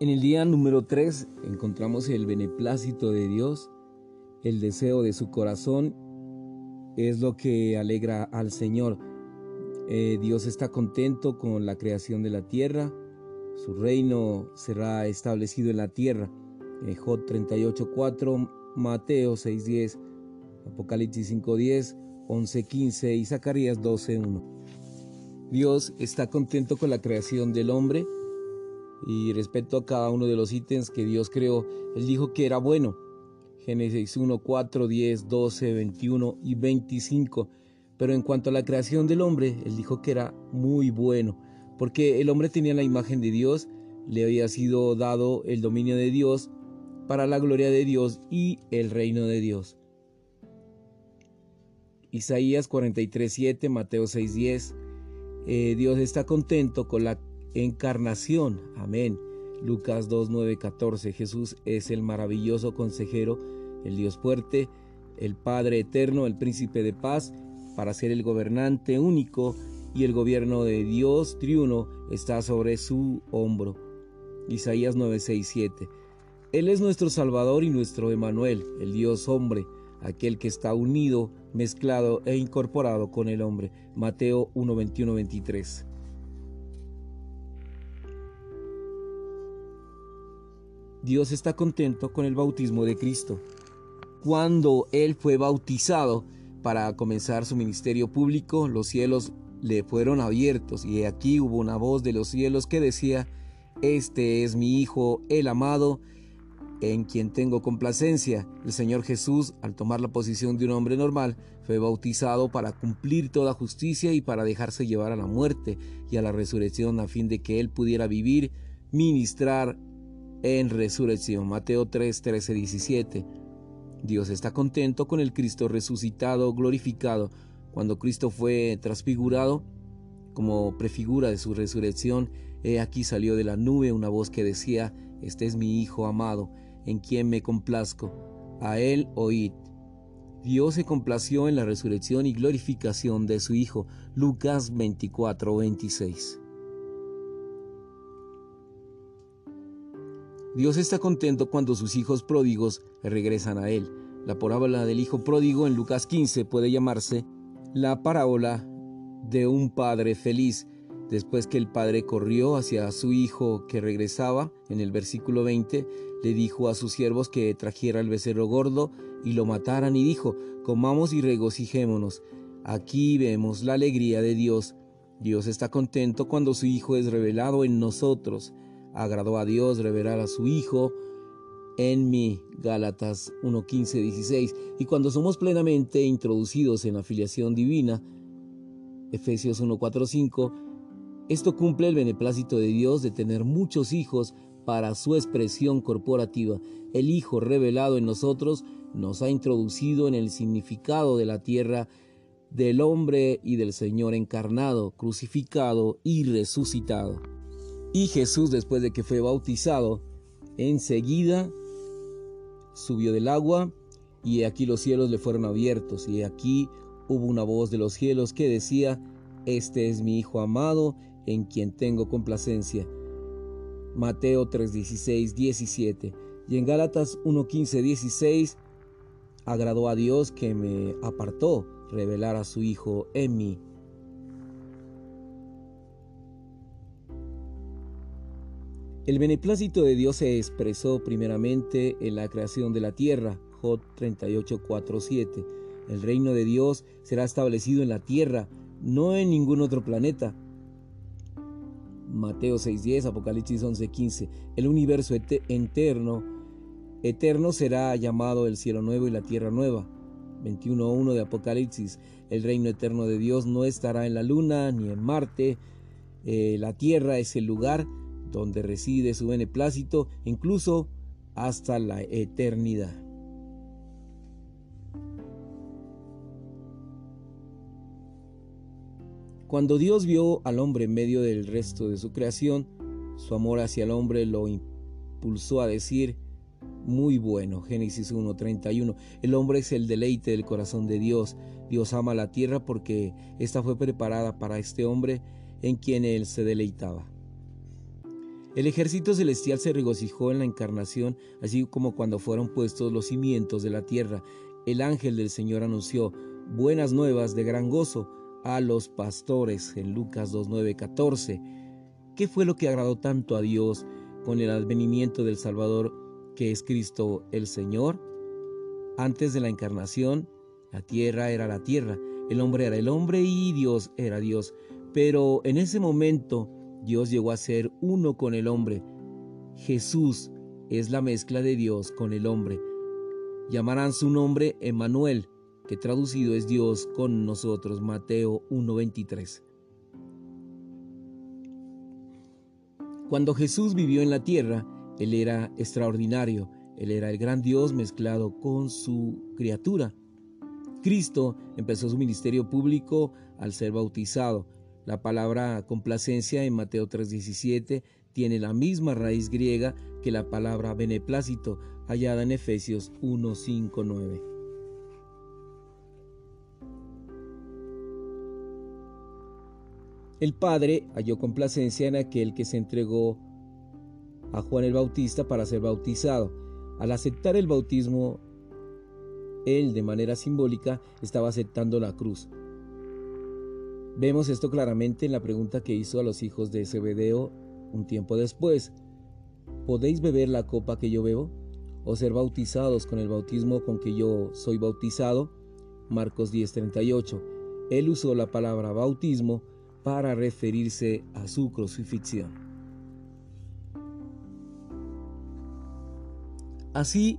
En el día número 3 encontramos el beneplácito de Dios, el deseo de su corazón es lo que alegra al Señor. Eh, Dios está contento con la creación de la tierra, su reino será establecido en la tierra. Eh, Job 38.4, Mateo 6.10, Apocalipsis 5.10, 11.15 y Zacarías 12.1. Dios está contento con la creación del hombre y respecto a cada uno de los ítems que Dios creó, Él dijo que era bueno. Génesis 1, 4, 10, 12, 21 y 25. Pero en cuanto a la creación del hombre, Él dijo que era muy bueno, porque el hombre tenía la imagen de Dios, le había sido dado el dominio de Dios para la gloria de Dios y el reino de Dios. Isaías 43, 7, Mateo 6, 10. Eh, Dios está contento con la encarnación. Amén. Lucas 2, 9, 14. Jesús es el maravilloso consejero, el Dios fuerte, el Padre eterno, el príncipe de paz, para ser el gobernante único y el gobierno de Dios triuno está sobre su hombro. Isaías 9, 6, 7. Él es nuestro Salvador y nuestro Emanuel, el Dios hombre, aquel que está unido, mezclado e incorporado con el hombre. Mateo 1, 21, 23. Dios está contento con el bautismo de Cristo. Cuando Él fue bautizado para comenzar su ministerio público, los cielos le fueron abiertos y aquí hubo una voz de los cielos que decía, Este es mi Hijo, el amado, en quien tengo complacencia. El Señor Jesús, al tomar la posición de un hombre normal, fue bautizado para cumplir toda justicia y para dejarse llevar a la muerte y a la resurrección a fin de que Él pudiera vivir, ministrar en resurrección. Mateo 3, 13, 17. Dios está contento con el Cristo resucitado, glorificado. Cuando Cristo fue transfigurado, como prefigura de su resurrección, he aquí salió de la nube una voz que decía, Este es mi Hijo amado, en quien me complazco. A él oíd. Dios se complació en la resurrección y glorificación de su Hijo. Lucas 24, 26. Dios está contento cuando sus hijos pródigos regresan a Él. La parábola del hijo pródigo en Lucas 15 puede llamarse la parábola de un padre feliz. Después que el padre corrió hacia su hijo que regresaba, en el versículo 20, le dijo a sus siervos que trajera el becerro gordo y lo mataran y dijo, comamos y regocijémonos. Aquí vemos la alegría de Dios. Dios está contento cuando su Hijo es revelado en nosotros agradó a Dios revelar a su Hijo en mí. Gálatas 1.15, 16. Y cuando somos plenamente introducidos en la filiación divina, Efesios 1.4, 5, esto cumple el beneplácito de Dios de tener muchos hijos para su expresión corporativa. El Hijo revelado en nosotros nos ha introducido en el significado de la tierra del hombre y del Señor encarnado, crucificado y resucitado. Y Jesús, después de que fue bautizado, enseguida subió del agua y aquí los cielos le fueron abiertos y aquí hubo una voz de los cielos que decía, Este es mi Hijo amado, en quien tengo complacencia. Mateo 3:16, 17. Y en Gálatas 1:15, 16, agradó a Dios que me apartó revelar a su Hijo en mí. El beneplácito de Dios se expresó primeramente en la creación de la tierra, Job 38, 7. El reino de Dios será establecido en la tierra, no en ningún otro planeta. Mateo 6:10, Apocalipsis 11:15. El universo eterno, eterno será llamado el cielo nuevo y la tierra nueva. 21:1 de Apocalipsis. El reino eterno de Dios no estará en la luna ni en Marte. Eh, la tierra es el lugar donde reside su beneplácito incluso hasta la eternidad. Cuando Dios vio al hombre en medio del resto de su creación, su amor hacia el hombre lo impulsó a decir, muy bueno, Génesis 1.31, el hombre es el deleite del corazón de Dios, Dios ama la tierra porque ésta fue preparada para este hombre en quien él se deleitaba. El ejército celestial se regocijó en la encarnación, así como cuando fueron puestos los cimientos de la tierra. El ángel del Señor anunció buenas nuevas de gran gozo a los pastores en Lucas 2.9.14. ¿Qué fue lo que agradó tanto a Dios con el advenimiento del Salvador que es Cristo el Señor? Antes de la encarnación, la tierra era la tierra, el hombre era el hombre y Dios era Dios. Pero en ese momento Dios llegó a ser uno con el hombre. Jesús es la mezcla de Dios con el hombre. Llamarán su nombre Emmanuel, que traducido es Dios con nosotros, Mateo 1.23. Cuando Jesús vivió en la tierra, Él era extraordinario, Él era el gran Dios mezclado con su criatura. Cristo empezó su ministerio público al ser bautizado. La palabra complacencia en Mateo 3:17 tiene la misma raíz griega que la palabra beneplácito hallada en Efesios 1:5-9. El Padre halló complacencia en aquel que se entregó a Juan el Bautista para ser bautizado. Al aceptar el bautismo, él de manera simbólica estaba aceptando la cruz. Vemos esto claramente en la pregunta que hizo a los hijos de Zebedeo un tiempo después. ¿Podéis beber la copa que yo bebo? ¿O ser bautizados con el bautismo con que yo soy bautizado? Marcos 10:38. Él usó la palabra bautismo para referirse a su crucifixión. Así,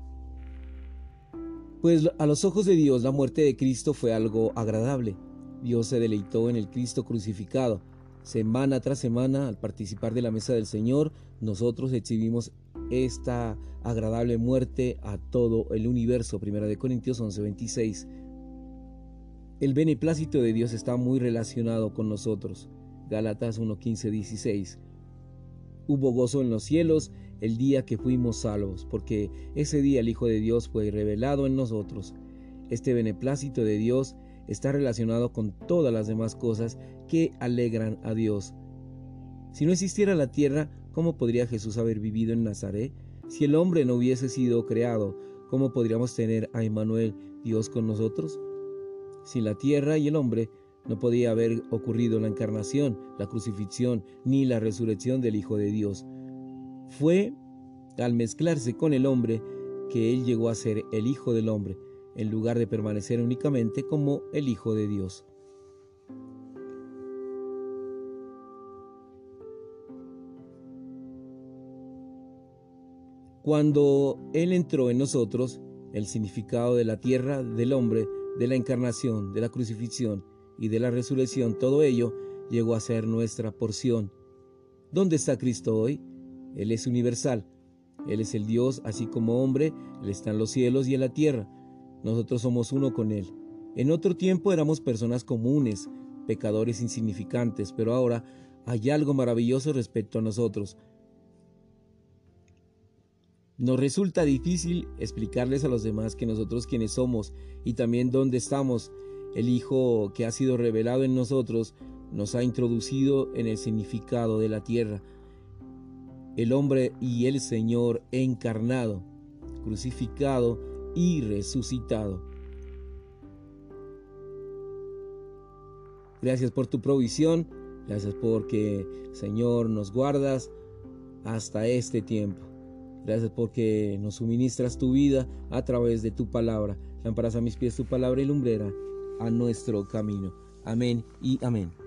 pues a los ojos de Dios la muerte de Cristo fue algo agradable Dios se deleitó en el Cristo crucificado. Semana tras semana, al participar de la mesa del Señor, nosotros exhibimos esta agradable muerte a todo el universo. Primera de Corintios 11:26. El beneplácito de Dios está muy relacionado con nosotros. Gálatas 1:15-16. Hubo gozo en los cielos el día que fuimos salvos, porque ese día el Hijo de Dios fue revelado en nosotros. Este beneplácito de Dios está relacionado con todas las demás cosas que alegran a Dios. Si no existiera la tierra, ¿cómo podría Jesús haber vivido en Nazaret? Si el hombre no hubiese sido creado, ¿cómo podríamos tener a Emmanuel, Dios con nosotros? Sin la tierra y el hombre, no podía haber ocurrido la encarnación, la crucifixión, ni la resurrección del Hijo de Dios. Fue al mezclarse con el hombre que Él llegó a ser el Hijo del Hombre, en lugar de permanecer únicamente como el Hijo de Dios. Cuando Él entró en nosotros, el significado de la tierra, del hombre, de la encarnación, de la crucifixión y de la resurrección, todo ello llegó a ser nuestra porción. ¿Dónde está Cristo hoy? Él es universal. Él es el Dios, así como hombre, Él está en los cielos y en la tierra. Nosotros somos uno con Él. En otro tiempo éramos personas comunes, pecadores insignificantes, pero ahora hay algo maravilloso respecto a nosotros. Nos resulta difícil explicarles a los demás que nosotros quienes somos y también dónde estamos. El Hijo que ha sido revelado en nosotros nos ha introducido en el significado de la tierra. El hombre y el Señor encarnado, crucificado, y resucitado. Gracias por tu provisión, gracias porque, Señor, nos guardas hasta este tiempo. Gracias porque nos suministras tu vida a través de tu palabra. Lámparas a mis pies tu palabra y lumbrera a nuestro camino. Amén y amén.